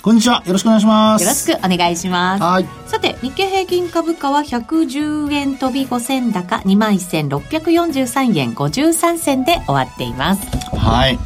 こんにちは。よろしくお願いします。よろしくお願いします。はい。さて、日経平均株価は110円飛び5銭高21,643円53銭で終わっています。はい。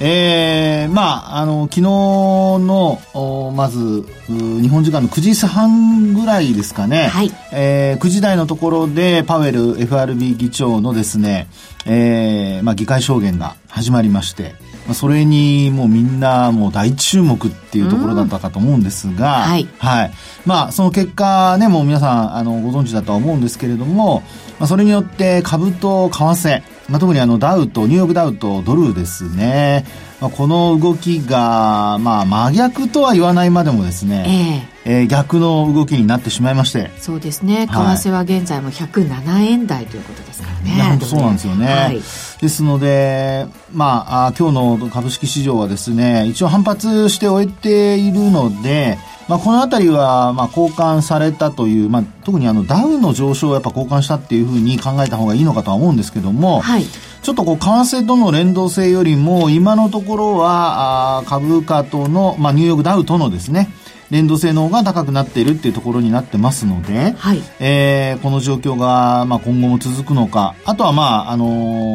えー、まあ、あの、昨日の、まず、日本時間の9時半ぐらいですかね。はい。えー、9時台のところで、パウエル FRB 議長のですね、えー、まあ、議会証言が始まりまして、まあ、それにもうみんなもう大注目っていうところだったかと思うんですが、はい。はい。まあ、その結果ね、もう皆さん、あの、ご存知だとは思うんですけれども、まあ、それによって株と為替、まあ、特にあの、ダウと、ニューヨークダウとドルですね、まあ、この動きが、まあ、真逆とは言わないまでもですね、えー、えー、逆の動きになってしまいまして。そうですね。為替は現在も107円台ということですからね。いや、本当そうなんですよね。はい、ですので、まあ、今日の株式市場はですね、一応反発して終えているので、まあ、このあたりは、まあ、交換されたという、まあ、特にあの、ダウンの上昇をやっぱ交換したっていうふうに考えた方がいいのかとは思うんですけども、はい。ちょっとこう、為替との連動性よりも、今のところは、あ株価との、まあ、ニューヨークダウとのですね、連動性の方が高くなっているっていうところになってますので、はい、えー、この状況が、まあ、今後も続くのか、あとは、まあ、あの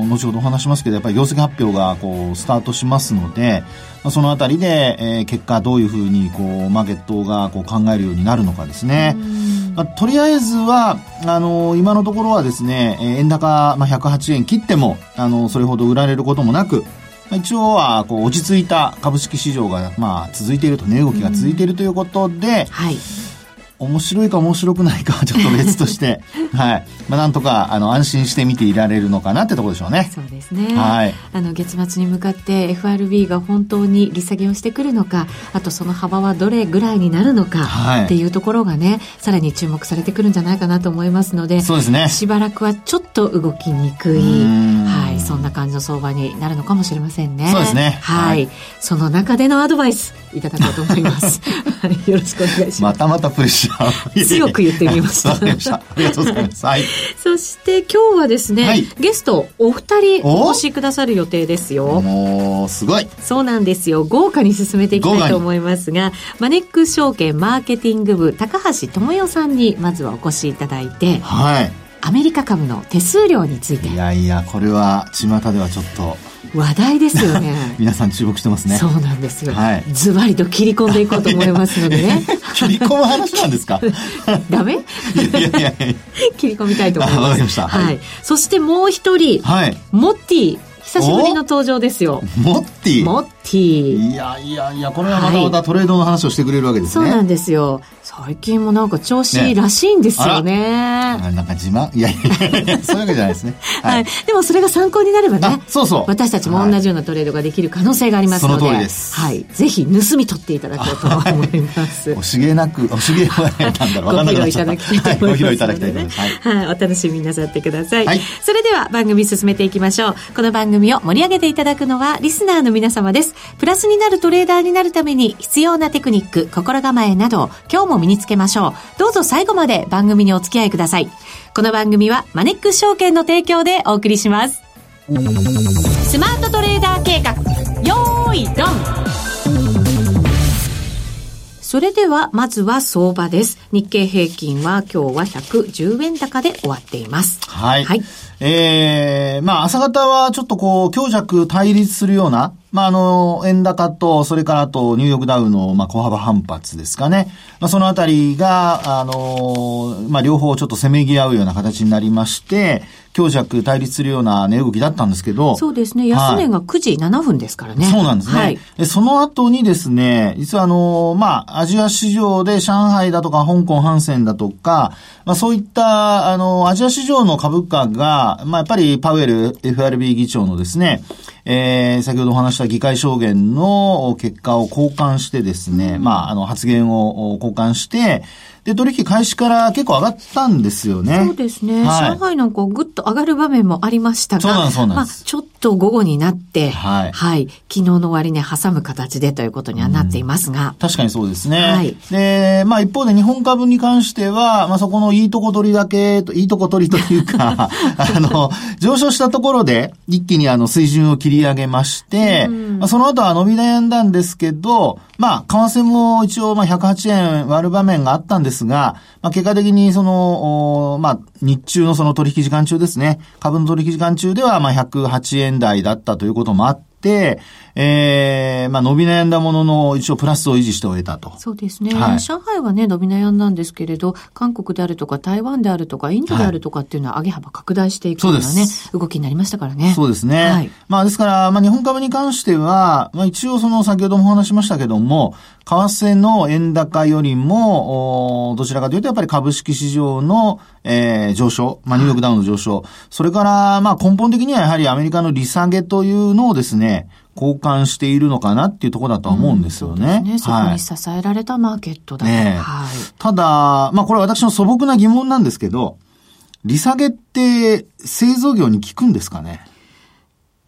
ー、後ほどお話しますけど、やっぱり業績発表が、こう、スタートしますので、まあ、そのあたりで、えー、結果どういうふうに、こう、マーケットが、こう、考えるようになるのかですね。まあ、とりあえずは、あのー、今のところはですね、円高、まあ、108円切っても、あのー、それほど売られることもなく、一応はこう落ち着いた株式市場がまあ続いていると値動きが続いているということで、はい、面白いか面白くないかは ちょっと別として、はい。まあ、なんとか、あの、安心して見ていられるのかなってところでしょうね。そうですね。はい。あの、月末に向かって FRB が本当に利下げをしてくるのか、あとその幅はどれぐらいになるのか、はい、っていうところがね、さらに注目されてくるんじゃないかなと思いますので、そうですね。しばらくはちょっと動きにくい、はい、そんな感じの相場になるのかもしれませんね。そうですね。はい。はい、その中でのアドバイス、いただこうと思います。はい、よろしくお願いします。またまたプレッシャー。強く言ってみました。ありがとうございます。はい。そして今日はですね、はい、ゲストお二人お越しくださる予定ですよ。もう、すごい。そうなんですよ。豪華に進めていきたいと思いますが、マネックス証券マーケティング部高橋智代さんにまずはお越しいただいて、はい。アメリカ株の手数料について。いやいや、これは巷ではちょっと、話題ですよね。皆さん注目してますね。そうなんですよ、はい、ズバリと切り込んでいこうと思いますのでね。切り込む話なんですか？ダメ？いやいやいや切り込みたいと思います。わかりました、はい、はい、そしてもう一人、はい、モッティ。久しぶりの登場ですよ。モッティ。モッティいやいやいや、これはまたまたトレードの話をしてくれるわけですね。そうなんですよ。最近もなんか調子いいらしいんですよね。ねなんか自慢？いやいやいや、そういうわけじゃないですね。はい。でもそれが参考になればね。そうそう。私たちも同じようなトレードができる可能性がありますので。その通りです。はい。ぜひ盗み取っていただこうと思います。おしげなく、おしげはなんだろう。ご披露いただきたいと思います。ご披露いただきたいと思います。はい。お楽しみになさってください。はい。それでは番組進めていきましょう。この番組を盛り上げていただくのはリスナーの皆様です。プラスになるトレーダーになるために必要なテクニック、心構えなど今日も身につけましょう。どうぞ最後まで番組にお付き合いください。この番組はマネックス証券の提供でお送りします。スマートトレーダー計画、よーい、ドンそれでは、まずは相場です。日経平均は今日は110円高で終わっています。はい。はい。えー、まあ、朝方はちょっとこう、強弱対立するような、まあ、あの、円高と、それからあと、ニューヨークダウの、まあ、小幅反発ですかね。まあ、そのあたりが、あの、まあ、両方ちょっとせめぎ合うような形になりまして、強弱対立するような値動きだったんですけど。そうですね。安値が9時7分ですからね。そうなんですね。はい、その後にですね、実はあの、まあ、アジア市場で上海だとか香港、ハンセンだとか、まあ、そういった、あの、アジア市場の株価が、まあ、やっぱりパウエル FRB 議長のですね、えー、先ほどお話した議会証言の結果を交換してですね、まあ、あの、発言を交換して、で、取引開始から結構上がったんですよね。そうですね。はい、上海なんかぐっと上がる場面もありましたが、そうなんです、そうなんです。まあ、ちょっと午後になって、はい。はい。昨日の終値挟む形でということにはなっていますが。確かにそうですね。はい。で、まあ一方で日本株に関しては、まあそこのいいとこ取りだけ、いいとこ取りというか、あの、上昇したところで一気にあの水準を切り上げまして、まあその後は伸び悩んだんですけど、まあ為替も一応まあ108円割る場面があったんですが、まあ結果的にその、まあ日中のその取引時間中ですね、株の取引時間中ではまあ108円台だったということもあって、ええー、まあ伸び悩んだものの一応プラスを維持して終えたと。そうですね。はい、上海はね、伸び悩んだんですけれど、韓国であるとか台湾であるとかインドであるとかっていうのは上げ幅拡大していくようなね、動きになりましたからね。そうですね。はい、まあですから、まあ日本株に関しては、まあ一応その先ほどもお話しましたけども、為替の円高よりも、どちらかというとやっぱり株式市場の、えー、上昇、まあニューヨークダウンの上昇、それからまあ根本的にはやはりアメリカの利下げというのをですね、交換しているのかなっていうところだとは思うんですよね。うん、ね。そこに支えられたマーケットだと。ね、はい、ただ、まあこれは私の素朴な疑問なんですけど、利下げって製造業に効くんですかね？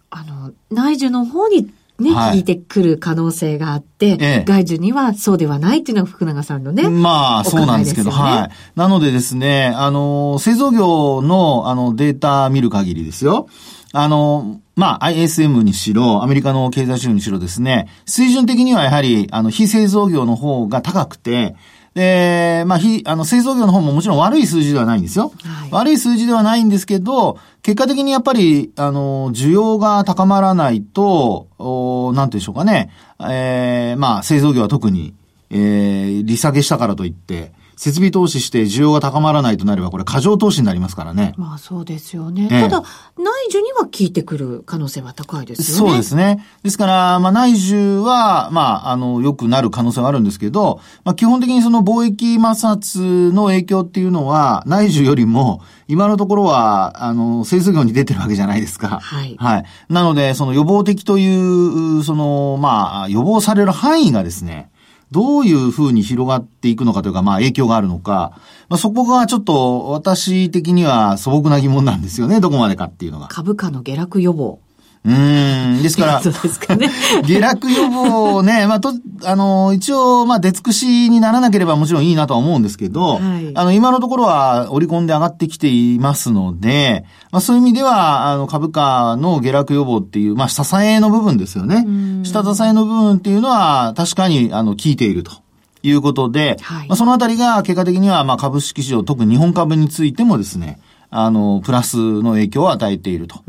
あの、内需の方にね、はい、聞いてくる可能性があって、ええ、外需にはそうではないっていうのが福永さんのね。まあ、そうなんですけど、はい。なのでですね、あの、製造業の、あの、データ見る限りですよ。あの、まあ、ISM にしろ、アメリカの経済指標にしろですね、水準的にはやはり、あの、非製造業の方が高くて、で、まあ、非、あの、製造業の方ももちろん悪い数字ではないんですよ。はい、悪い数字ではないんですけど、結果的にやっぱり、あの、需要が高まらないと、おなんていうんでしょうかね。えー、まあ、製造業は特に、えー、利下げしたからといって、設備投資して需要が高まらないとなれば、これ過剰投資になりますからね。まあそうですよね。ええ、ただ、内需には効いてくる可能性は高いですよね。そうですね。ですから、まあ内需は、まあ、あの、良くなる可能性はあるんですけど、まあ基本的にその貿易摩擦の影響っていうのは、内需よりも、今のところは、あの、製造業に出てるわけじゃないですか。はい。はい。なので、その予防的という、その、まあ、予防される範囲がですね、どういうふうに広がっていくのかというか、まあ影響があるのか、まあそこがちょっと私的には素朴な疑問なんですよね、どこまでかっていうのが。株価の下落予防。うん。ですから、かね。下落予防ね、まあ、と、あの、一応、まあ、出尽くしにならなければもちろんいいなとは思うんですけど、はい、あの、今のところは織り込んで上がってきていますので、まあ、そういう意味では、あの、株価の下落予防っていう、まあ、支えの部分ですよね。下支えの部分っていうのは、確かに、あの、効いていると。いうことで、はい、まあ、そのあたりが結果的には、まあ、株式市場、特に日本株についてもですね、あの、プラスの影響を与えていると。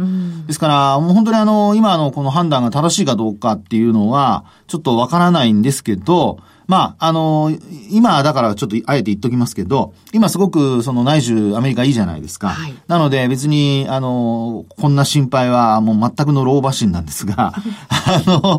ですから、もう本当にあの、今のこの判断が正しいかどうかっていうのは、ちょっとわからないんですけど、まあ、あの、今だからちょっとあえて言っときますけど、今すごくその内需アメリカいいじゃないですか。はい、なので別に、あの、こんな心配はもう全くの老婆心なんですが、あの、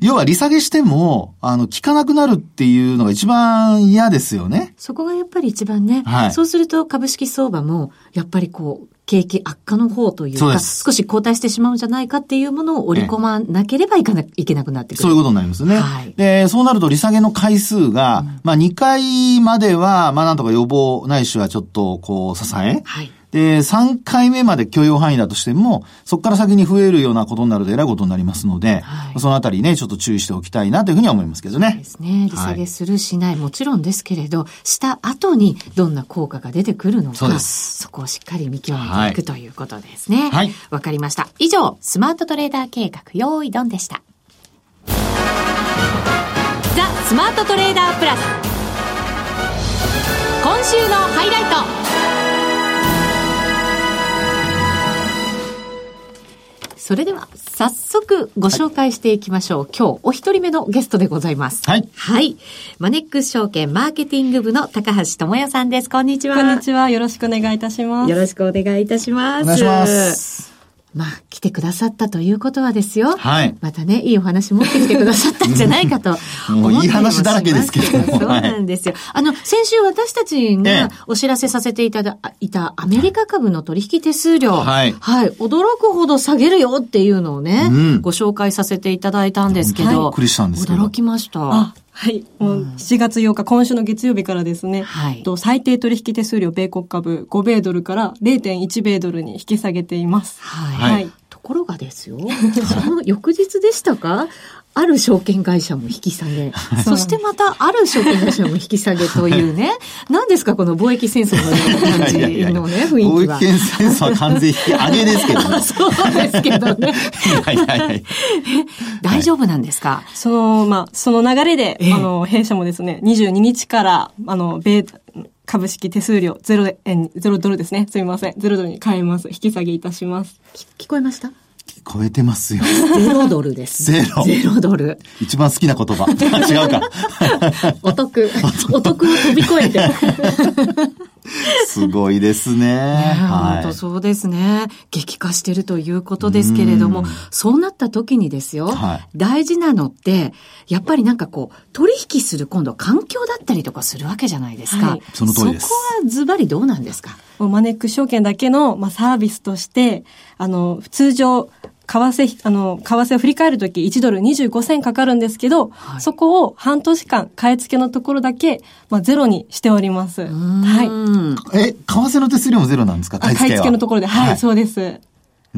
要は利下げしても、あの、効かなくなるっていうのが一番嫌ですよね。そこがやっぱり一番ね。はい。そうすると株式相場も、やっぱりこう、景気悪化の方というか、少し後退してしまうんじゃないかっていうものを織り込まなければいかな、いけなくなってくる。そういうことになりますね。はい、で、そうなると利下げの回数が、うん、まあ2回までは、まあなんとか予防ないしはちょっとこう支え、はい、で、3回目まで許容範囲だとしても、そこから先に増えるようなことになるとえらいことになりますので、はい、そのあたりね、ちょっと注意しておきたいなというふうには思いますけどね。そうですね。利下げする、しない、もちろんですけれど、した後にどんな効果が出てくるのか、そこをしっかり見極めていく、ということですね。はい。わかりました。以上、スマートトレーダー計画、用意ドンでした。ザ・スマートトレーダープラス。今週のハイライト。それでは、早速ご紹介していきましょう。はい、今日、お一人目のゲストでございます。はい。はい。マネックス証券マーケティング部の高橋智也さんです。こんにちは。こんにちは。よろしくお願いいたします。よろしくお願いいたします。お願いします。まあ、来てくださったということはですよ。はい。またね、いいお話持ってきてくださったんじゃないかと もういい話だらけですけども。そうなんですよ。あの、先週私たちがお知らせさせていただいたアメリカ株の取引手数料。はい。はい。驚くほど下げるよっていうのをね、うん、ご紹介させていただいたんですけど。びっくりしたんですけど。驚きました。はい。もう7月8日、今週の月曜日からですね、はい、と最低取引手数料米国株5米ドルから0.1米ドルに引き下げています。はい。はい、ところがですよ、その翌日でしたか？ある証券会社も引き下げ、そしてまたある証券会社も引き下げというね、何ですかこの貿易戦争のような感じのね、雰囲気は。貿易戦争は完全引き上げですけどね。そうですけどね。はいはいはい。大丈夫なんですか、その、まあ、その流れで、あの、弊社もですね、22日から、あの、米、株式手数料ゼロ円、ゼロドルですね。すみません。ゼロドルに変えます。引き下げいたします。聞こえました？超えてますよ。ゼロドルです。ゼロ。ゼロドル。一番好きな言葉。違うか。お得。お得を飛び越えて。すごいですね。はい、本当そうですね。激化してるということですけれども、そうなった時にですよ、はい、大事なのって、やっぱりなんかこう、取引する今度環境だったりとかするわけじゃないですか。はい、その通りです。そこはズバリどうなんですか？マネック証券だけの、まあ、サービスとして、あの、通常、為替、あの、為替を振り返るとき1ドル25銭かかるんですけど、はい、そこを半年間、買い付けのところだけ、まあ、ゼロにしております。はい。え、為替の手数料もゼロなんですか？買い付け買い付けのところで、はい、はい、そうです。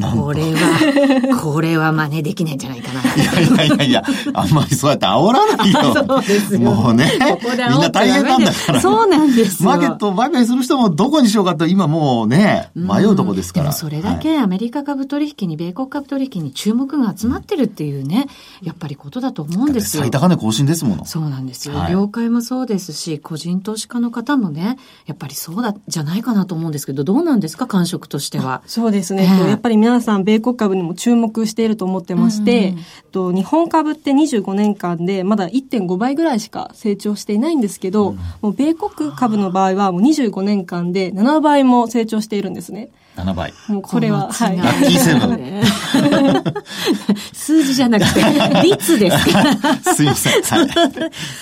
これは、これは真似できないんじゃないかな。いやいやいやいや、あんまりそうやって煽らないよ。そうですよ。もうね。ここみんな大変なんだから。そうなんですマーケット売買する人もどこにしようかと今もうね、迷うとこですから。それだけアメリカ株取引に米国株取引に注目が集まってるっていうね、やっぱりことだと思うんですよ。最高値更新ですもの。そうなんですよ。はい、業界もそうですし、個人投資家の方もね、やっぱりそうだ、じゃないかなと思うんですけど、どうなんですか、感触としては。そうですね。えー、やっぱり皆さん、米国株株にも注目していると思ってまして、うんと日本株って25年間でまだ1.5倍ぐらいしか成長していないんですけど、うん、もう米国株の場合はもう25年間で7倍も成長しているんですね。7倍。もうこれは、はい。ラッキーセブン。数字じゃなくて、率ですすいません。はい。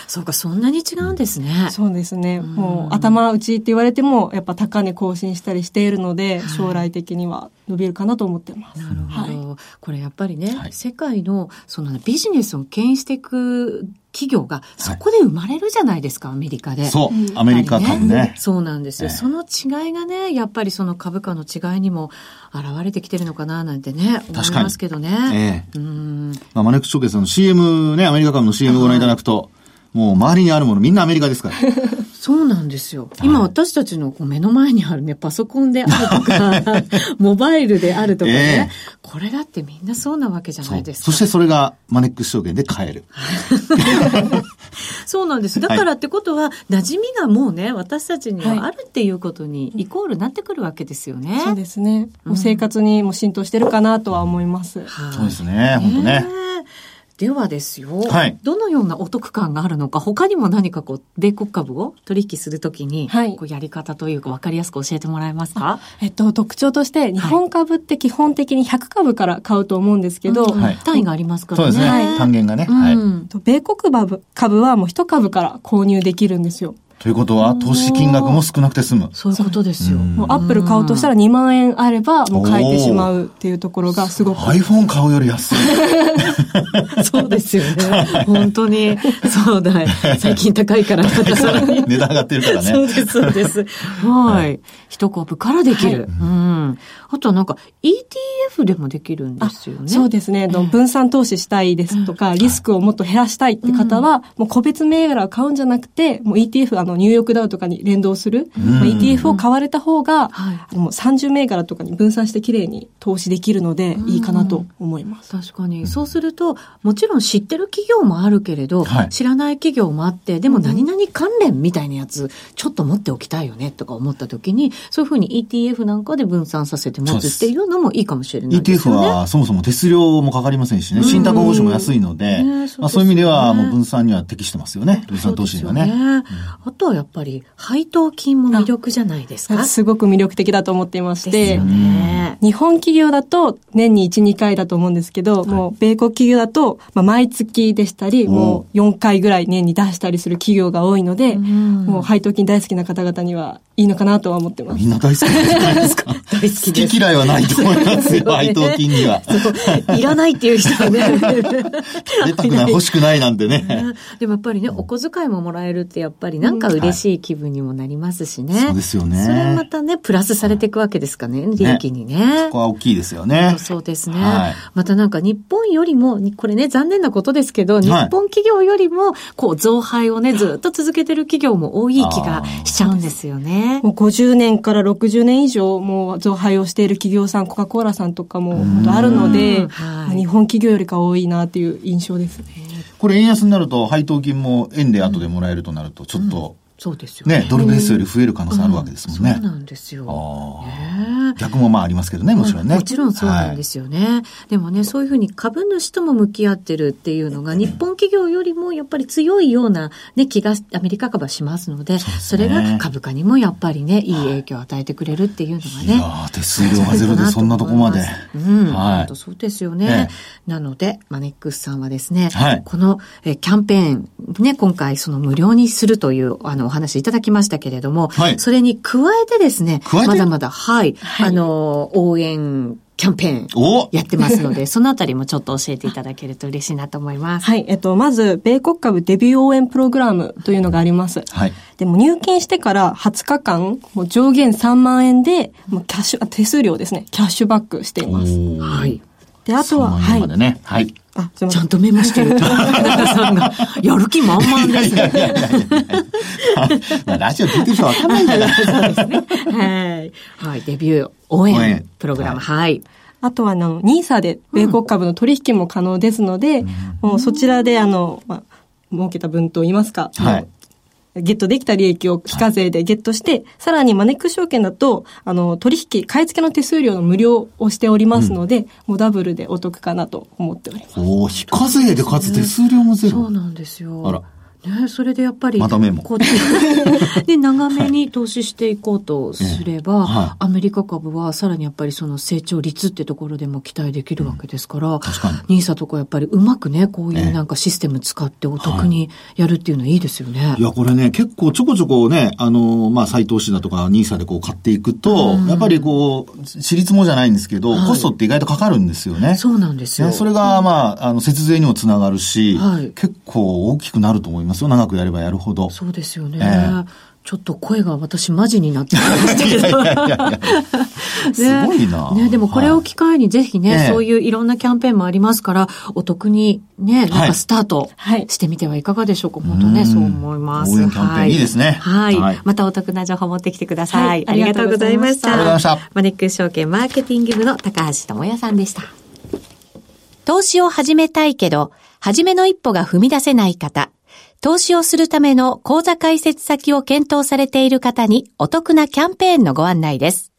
そうか、そんなに違うんですね。そうですね。もう、頭打ちって言われても、やっぱ高値更新したりしているので、将来的には伸びるかなと思ってます。なるほど。はい、これやっぱりね、はい、世界の、そのビジネスを牽引していく企業がそこで生まれるじゃないですか、はい、アメリカで。そう、アメリカ株ね。ねそうなんですよ、えー、その違いがね、やっぱりその株価の違いにも現れてきてるのかななんてね、思いますけどね。ええー、うん。まあ、マネック証券さんの CM ね、アメリカ株の CM ご覧いただくと、もう周りにあるものみんなアメリカですから。そうなんですよ。今私たちの目の前にあるね、パソコンであるとか、モバイルであるとかね、えー、これだってみんなそうなわけじゃないですか。そしてそれがマネックス証券で買える。そうなんです。だからってことは、馴染みがもうね、私たちにはあるっていうことに、イコールなってくるわけですよね。そうですね。もう生活にも浸透してるかなとは思います。そうですね、本当ね。ではですよ、はい、どのようなお得感があるのか、他にも何かこう、米国株を取引するときに、はい、こうやり方というか分かりやすく教えてもらえますか？えっと、特徴として、日本株って基本的に100株から買うと思うんですけど、はい、単位がありますからね。そうですね。単元がね。はい。米国株株はもう1株から購入できるんですよ。ということは、投資金額も少なくて済む。そういうことですよ。もうアップル買おうとしたら2万円あれば、もう買えてしまうっていうところがすごく。iPhone 買うより安い。そうですよね。本当に。そうだ。最近高いから、さらに。値段上がってるからね。そうです、そうです。はい。一コップからできる。うん。あとはなんか ETF でもできるんですよね。そうですね。分散投資したいですとか、リスクをもっと減らしたいって方は、もう個別銘柄を買うんじゃなくて、もう ETF、あの、ニューヨークダウとかに連動する、まあ、ETF を買われた方が、あの30銘柄とかに分散してきれいに投資できるので、いいかなと思います。確かに。そうすると、もちろん知ってる企業もあるけれど、はい、知らない企業もあって、でも何々関連みたいなやつ、ちょっと持っておきたいよねとか思った時に、そういうふうに ETF なんかで分散させてて持つっていうのもいいかもしれないですね。ETF はそもそも手数料もかかりませんしね、信託報酬も安いので、ね、まあ、そういう意味ではもう分散には適してますよね。分散投資にはね。ね。あとはやっぱり配当金も魅力じゃないですか？すごく魅力的だと思っていまして、ね、日本企業だと年に1、2回だと思うんですけど、はい、もう米国企業だと、まあ、毎月でしたり、もう4回ぐらい年に出したりする企業が多いので、もう配当金大好きな方々にはいいのかなとは思ってます。みんな大好きじゃないですか？大好き。好き嫌いはないと思いますよ、配当金には。いらないっていう人はね。出たくない、欲しくないなんてね。でもやっぱりね、お小遣いももらえるってやっぱりなんか嬉しい気分にもなりますしね。そうですよね。それまたね、プラスされていくわけですかね、利益にね。そこは大きいですよね。そうですね。またなんか日本よりも、これね、残念なことですけど、日本企業よりも、こう、増配をね、ずっと続けてる企業も多い気がしちゃうんですよね。もう50年から60年以上、もう増配をしている企業さん、コカ・コーラさんとかもあるので、日本企業よりか多いなっていう印象ですね。これ円安になると配当金も円で後でもらえるとなると、ちょっと、そうですよね。ね、ドルベースより増える可能性あるわけですもんね。そうなんですよ。逆もまあありますけどね、もちろんね。もちろんそうなんですよね。でもね、そういうふうに株主とも向き合ってるっていうのが、日本企業よりもやっぱり強いような、ね、気がアメリカ株はしますので、それが株価にもやっぱりね、いい影響を与えてくれるっていうのがね。いや手数料がゼロでそんなとこまで。うん、はい。そうですよね。なので、マネックスさんはですね、このえキャンペーン、ね、今回その無料にするというあのお話いただきましたけれども、はい、それに加えてですね、まだまだ、はい、はい、あの、応援キャンペーンやってますので、そのあたりもちょっと教えていただけると嬉しいなと思います。はい。えっと、まず、米国株デビュー応援プログラムというのがあります。はい。でも入金してから20日間、もう上限3万円で、もうキャッシュ、手数料ですね、キャッシュバックしています。はい。で、あとは、はい。ね、はい。あ、ちゃんとメモしてる。田さんが、やる気満々ですね。ラジオ聞いてる人わかんないんだから。そうですね。はい。はい。デビュー応援プログラム。はい。あとは、あの、ニーサで米国株の取引も可能ですので、うん、もうそちらで、あの、まあ、儲けた分といいますか、はい、ゲットできた利益を非課税でゲットして、さらにマネックス証券だと、あの、取引、買い付けの手数料の無料をしておりますので、うん、もうダブルでお得かなと思っております。お非課税でかつ手数料もゼロ。そうなんですよ。あら。ね、それでやっぱり、またメモ。こっち で、長めに投資していこうとすれば、はい、アメリカ株はさらにやっぱりその成長率ってところでも期待できるわけですから、うん、確かに。ニーサとかやっぱりうまくね、こういうなんかシステム使ってお得にやるっていうのはいいですよね。はい、いや、これね、結構ちょこちょこね、あの、まあ、再投資だとかニーサでこう買っていくと、うん、やっぱりこう、私立もじゃないんですけど、はい、コストって意外とかかるんですよね。そうなんですよ。それが、まあ、あの、節税にもつながるし、はい、結構大きくなると思いますよ。長くやればやるるほど。そうですよね。えーちょっと声が私マジになってきましたけど。すごいな。ね、でもこれを機会にぜひね、はい、そういういろんなキャンペーンもありますから、お得にね、なんかスタートしてみてはいかがでしょうか？はい、本当ね、そう思います。応援キャンペーンいいですね。はい。はい、またお得な情報持ってきてください。はい、ありがとうございました。ありがとうございました。マネックス証券マーケティング部の高橋智也さんでした。投資を始めたいけど、初めの一歩が踏み出せない方。投資をするための口座開設先を検討されている方にお得なキャンペーンのご案内です。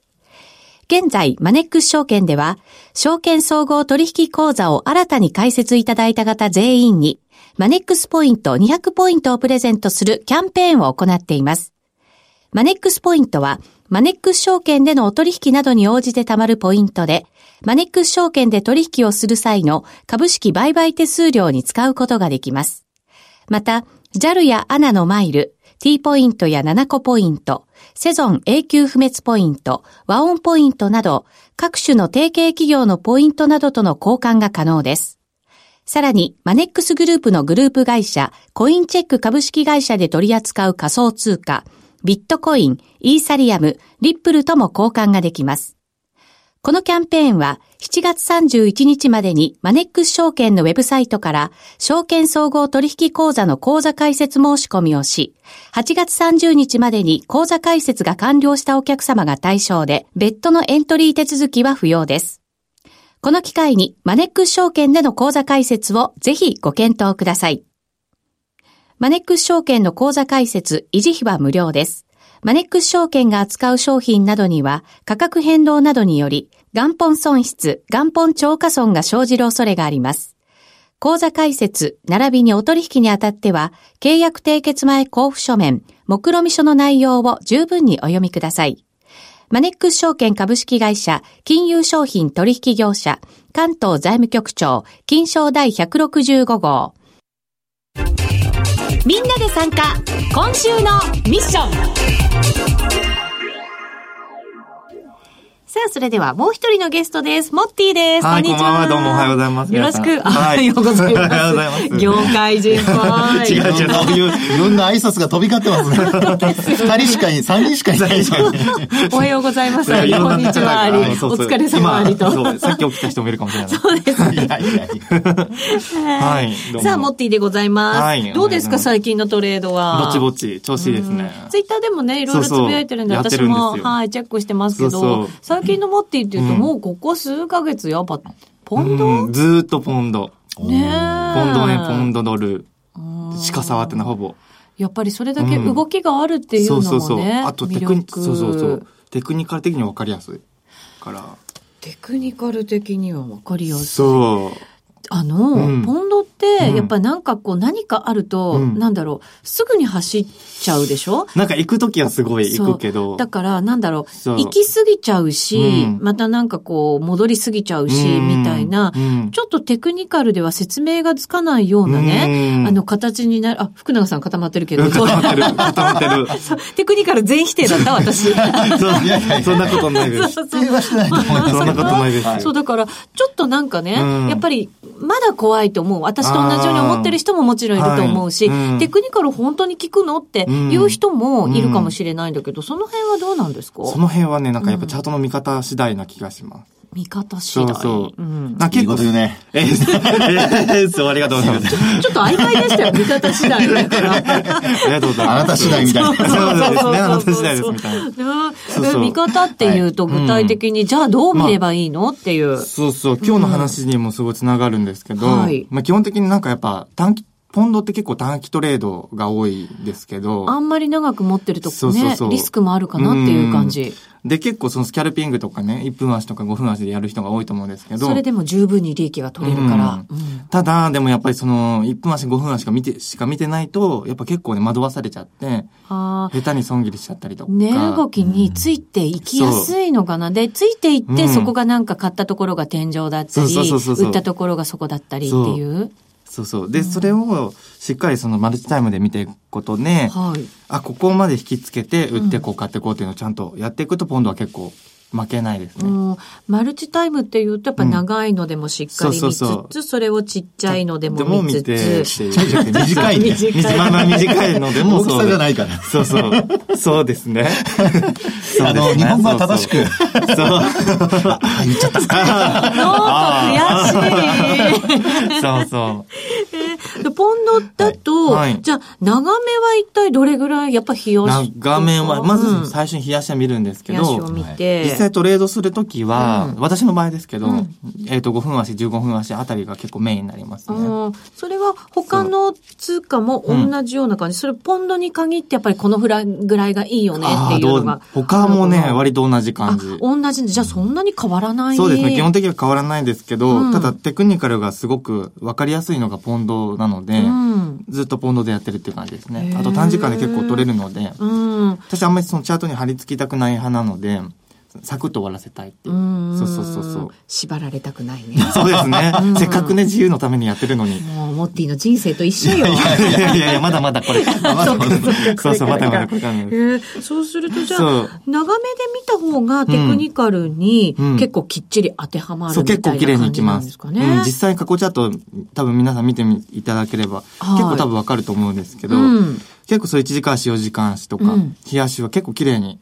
現在、マネックス証券では、証券総合取引口座を新たに開設いただいた方全員に、マネックスポイント200ポイントをプレゼントするキャンペーンを行っています。マネックスポイントは、マネックス証券でのお取引などに応じて貯まるポイントで、マネックス証券で取引をする際の株式売買手数料に使うことができます。また、JAL や ANA のマイル、T ポイントや7個ポイント、セゾン永久不滅ポイント、和音ポイントなど、各種の提携企業のポイントなどとの交換が可能です。さらに、マネックスグループのグループ会社、コインチェック株式会社で取り扱う仮想通貨、ビットコイン、イーサリアム、リップルとも交換ができます。このキャンペーンは7月31日までにマネックス証券のウェブサイトから証券総合取引口座の口座開設申し込みをし、8月30日までに口座開設が完了したお客様が対象で、別途のエントリー手続きは不要です。この機会にマネックス証券での口座開設をぜひご検討ください。マネックス証券の口座開設、維持費は無料です。マネックス証券が扱う商品などには価格変動などにより元本損失、元本超過損が生じる恐れがあります。口座開設、並びにお取引にあたっては、契約締結前交付書面、目論見書の内容を十分にお読みください。マネックス証券株式会社、金融商品取引業者、関東財務局長、金賞第165号。みんなで参加、今週のミッション。さあ、それではもう一人のゲストです。モッティです。はいこんにちは。はどうもおはようございますよろしく。皆さんおはようございます。はいおはようございます業界人っぽい。違う違う、そういう、いろんな挨拶が飛び交ってますね。二人しかい、三人しかいない。おはようございます。こんにちは、あり。お疲れ様ありと。さっき起きた人もいるかもしれない。そうですね。いやいやいや。はい。さあ、モッティでございます。はいどうですか、最近のトレードは？ぼちぼち、調子いいですね。ツイッターでもね、いろいろつぶやいてるんで、私も、はい、チェックしてますけど、最近のモッティっていうと、うんもうここ数ヶ月やっぱ、ポンド、うんずーっとポンド。ねえポンドね、ポンドドル。しか触ってない、ほぼ。やっぱりそれだけ動きがあるっていうのもね、そうそうそう。あとテクニそうそうそう。テクニカル的に分かりやすい。から。テクニカル的には分かりやすい。そう。あの、うん。ポンドって、うん。やっぱりなんかこう何かあると、うん。なんだろう、すぐに走っちゃうでしょ？なんか行くときはすごい行くけど。だから、なんだろう、行き過ぎちゃうし、うん。またなんかこう、戻り過ぎちゃうし、うん。みたいな、うん。ちょっとテクニカルでは説明がつかないようなね、うん。あの、形になる、あ、福永さん固まってるけど、固まってる。固まってる。テクニカル全否定だった、私。そう。そんなことないです。否定はしてないと思いますそんなことないですよ。そう、だから、ちょっとなんかね、うん。やっぱり、まだ怖いと思う。私と同じように思ってる人ももちろんいると思うし、はい。うん。テクニカル本当に効くのっていう人もいるかもしれないんだけど、その辺はどうなんですか？その辺はね、なんかやっぱチャートの見方次第な気がします。見方次第。そうそう。んなんかいいこと言うね。えー、えーそう、ありがとうございます。ちょっと曖昧でしたよ、見方次第だから。ありがとうございます。あなた次第みたいな。そうですね、あなた次第ですみたいな。ねそうそう見方っていうと具体的に、じゃあどう見ればいいの？っていう。そうそう、今日の話にもすごい繋がるんですけど、はいまあ基本的になんかやっぱ短期、ポンドって結構短期トレードが多いですけど、あんまり長く持ってるとねそうそうそう。リスクもあるかなっていう感じ。で、結構そのスキャルピングとかね、1分足とか5分足でやる人が多いと思うんですけど、それでも十分に利益が取れるから。うん。うん。ただ、でもやっぱりその、1分足5分足しか見て、しか見てないと、やっぱ結構ね、惑わされちゃって、下手に損切りしちゃったりとか。値動きについていきやすいのかな。で、ついていって、うん。そこがなんか買ったところが天井だったり、売ったところがそこだったりっていう。そうそう。で、それをしっかりそのマルチタイムで見ていくことで、はい。あ、ここまで引きつけて、売ってこう買ってこうっていうのをちゃんとやっていくと、ポンドは結構負けないですね。マルチタイムっていうとやっぱ長いのでもしっかり見つつ、そうそうそうそれをちっちゃいのででもも見つ見て、つ、短いね。短い短いのでも 大きさじゃないから。そうそう。そうですね。あの、日本語は正しく。そう。あ、言っちゃった。なんか悔しい。そうそでポンドだと、じゃあ、長めは一体どれぐらい、やっぱ冷やう。し長めは、まうんず最初に冷やしは見るんですけど冷やしを、見て、実際トレードするときは、うん私の場合ですけど、うんえっ、と、5分足、15分足あたりが結構メインになりますね。うんそれは他の通貨も同じような感じ。それポンドに限ってやっぱりこのぐらいぐらいがいいよねっていうのが。他もね、あ割と同じあ感じ。同じ。じゃあそんなに変わらないそうですね。基本的には変わらないですけど、うんただテクニカルがすごく分かりやすいのがポンドなので、うん。ずっとポンドでやってるっていう感じですねあと短時間で結構取れるので、うん。私あんまりそのチャートに貼り付きたくない派なので、サクッと終わらせたいっていう。うんそうそうそうそう。縛られたくないね。そうですねうん。せっかくね、自由のためにやってるのに。もう、モッティの人生と一緒よ。いやいやいや、まだまだこれ。そうかそうかそうそう、まだまだこれからえーそうするとじゃあ長めで見た方がテクニカルにうん結構きっちり当てはまるみたいな結構綺麗にい感じなきます。んですかね。うん、実際過去チャート多分皆さん見てみいただければ、はい結構多分わかると思うんですけど、うん結構そう1時間足、4時間足とか、うん日足は結構綺麗に、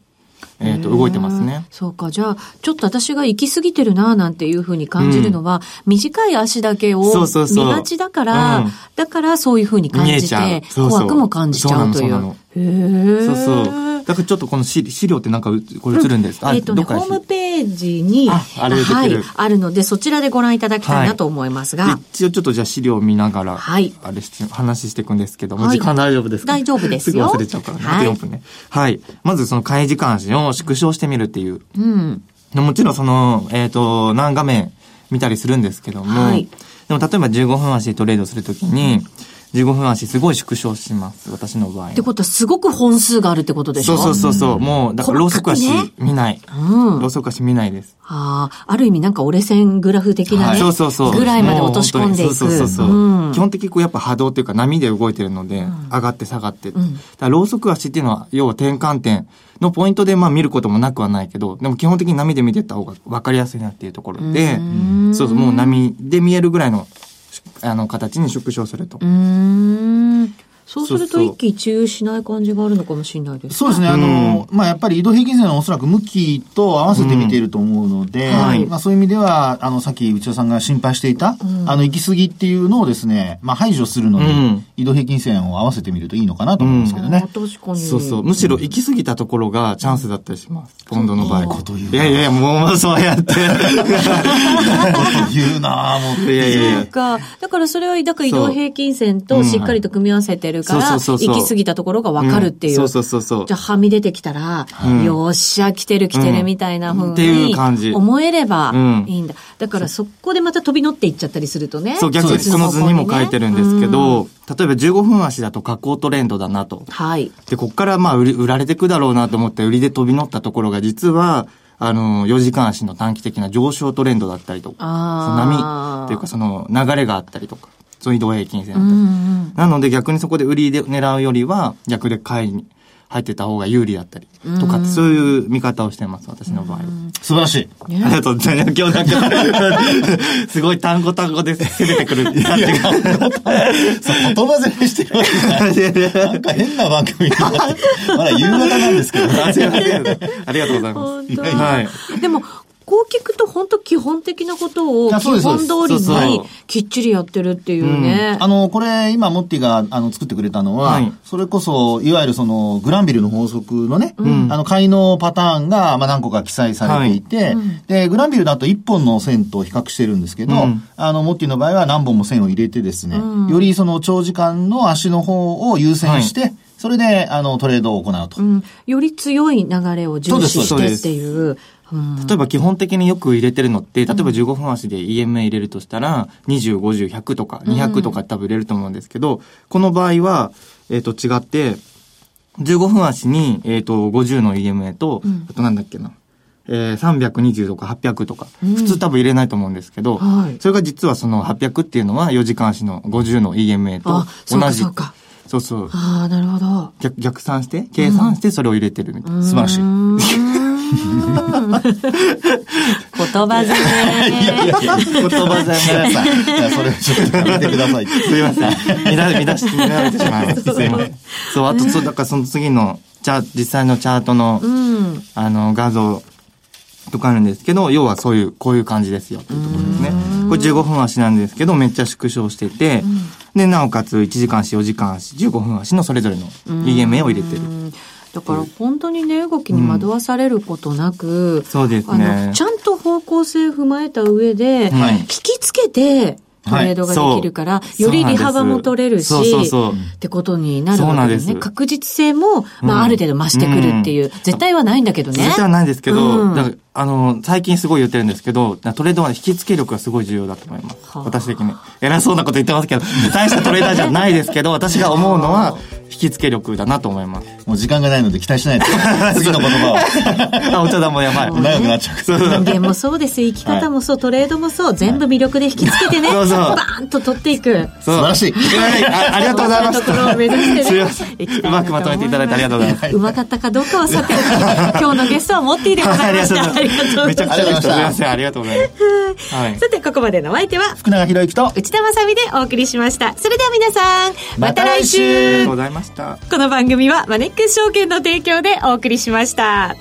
えっ、と、動いてますね。そうか。じゃあ、ちょっと私が行き過ぎてるななんていうふうに感じるのは、短い足だけをそうそうそう。見がちだから、うん。だからそういうふうに感じて、そうそう。怖くも感じちゃうという。へー。そうそう。だからちょっとこの資資料ってなんかうこれ映るんですか、えっ、とね、ホームページに、あはい、あるので、そちらでご覧いただきたいなと思いますが、一応ちょっとじゃあ資料を見ながら、はい。あれして、話していくんですけども、はい。時間大丈夫ですか？大丈夫ですよ。すぐ忘れちゃうからね。はいあと4分ね。はい。まずその開示監視を縮小してみるっていう。うん。もちろんその、えっ、と、何画面見たりするんですけども、はいでも例えば15分足でトレードするときに、15分足すごい縮小します、私の場合。ってことはすごく本数があるってことでしょ？そうそうそうそう。もう、だからローソク足細かくね見ない。うん。ローソク足見ないです。ああ、ある意味なんか折れ線グラフ的なね。そうそうそう。ぐらいまで落とし込んでいく。そうそうそう。うん基本的にこうやっぱ波動というか波で動いてるので、上がって下がって。だからローソク足っていうのは、要は転換点のポイントでまあ見ることもなくはないけど、でも基本的に波で見てった方が分かりやすいなっていうところで、そうそう、もう波で見えるぐらいの、あの、形に縮小すると。うーん。そうすると一喜一憂しない感じがあるのかもしれないですそうですね。あの、まあ、やっぱり移動平均線はおそらく向きと合わせて見ていると思うので、はいまあ、そういう意味では、あの、さっき内田さんが心配していた、あの、行き過ぎっていうのをですね、まあ、排除するのに、うん移動平均線を合わせてみるといいのかなと思うんですけどね。確かに。そうそう。むしろ行き過ぎたところがチャンスだったりします。ポンドの場合。こと言ういやいやいや、もうそうやって。言うなぁ、もう。いやいやいやそう。か。だからそれは、だから移動平均線としっかりと組み合わせてるから、行き過ぎたところが分かるっていう。うん。そうそうそうそう。じゃあ、はみ出てきたら、うん。よっしゃ、来てる来てるみたいな風っていにう感じ。思えればうん。いいんだ。だからそこでまた飛び乗っていっちゃったりするとね。そう、逆に別この図にも書いてるんですけうん。ど、例えば15分足だと下降トレンドだなと。はい。で、こっからまあ売り売られてくだろうなと思って売りで飛び乗ったところが実は、あの、4時間足の短期的な上昇トレンドだったりとか、波っていうかその流れがあったりとか、その移動平均線だうったり。んうん。なので逆にそこで売りで狙うよりは、逆で買いに入ってた方が有利だったりとかって、そういう見方をしてます、私の場合は。素晴らしい。ありがとうございます。今日なんか、すごい単語単語で攻めてくる。言葉攻めしてるわけじゃない。なんか変な番組まだ夕方なんですけど、ありがとうございます。はい。でも、こう聞くと本当基本的なことを基本通りにきっちりやってるっていうね。あの、これ、今、モッティが、あの、作ってくれたのは、はい。それこそ、いわゆるその、グランビルの法則のね、ん。あの、買いのパターンが、まあ、何個か記載されていて、で、グランビルだと1本の線と比較してるんですけど、うん。あの、モッティの場合は何本も線を入れてですね、よりその、長時間の足の方を優先して、それで、あの、トレードを行うと。うん、より強い流れを重視してっていう。うん例えば基本的によく入れてるのって、例えば15分足で EMA 入れるとしたら、20、50、100とか200とか多分入れると思うんですけど、この場合は、えっ、と違って、15分足に、えっ、と、50の EMA と、あとなんだっけな、えー、320とか800とか、普通多分入れないと思うんですけど、はいそれが実はその800っていうのは4時間足の50の EMA と同じ。かそうか。そうそう。ああ、なるほど。逆逆算して、計算してそれを入れてるみたいな。素晴らしい。言葉攻め。言葉じゃない。いやそれちょっとやめてください。すいません。乱れ、乱して、乱れてしまいました。すいません。そう、あと、そう、だからその次の、チャ実際のチャートの、うん。あの、画像とかあるんですけど、要はそういう、こういう感じですよ、というところですね。これ15分足なんですけど、めっちゃ縮小してて、で、なおかつ1時間足、4時間足、15分足のそれぞれの EMA を入れてる。だから本当にね、動きに惑わされることなく、そうですあねの、ちゃんと方向性を踏まえた上で、はい。引きつけて、トレードができるから、そう。より利幅も取れるし、そうそうってことになるわけですね。す。確実性も、まあ、ある程度増してくるっていう、絶対はないんだけどね。絶対はないんですけど、うん。あの、最近すごい言ってるんですけど、トレードは引き付け力がすごい重要だと思います。はあ。私的に。偉そうなこと言ってますけど、大したトレーダーじゃないですけど、私が思うのは、引き付け力だなと思います。もう時間がないので期待しないで。次の言葉 あ、お茶だもやばい。を。長くなっちゃう。そうそう人間もそうです生き方もそう、トレードもそう、全部魅力で引きつけてね、そうそうバーンと取っていく。そう素晴らしいあありがとうございましそういうところを目指してねうまくまとめていただいてありがとうございます。うまかったかどうかはさておき、今日のゲストはモッティでございました。ありがとうございますめちゃくちゃでした。すいません。ありがとうございます。はい。さて、ここまでのお相手は、福永博之と、内田まさみでお送りしました。それでは皆さん、また来ありが週とうございました。この番組はマネックス証券の提供でお送りしました。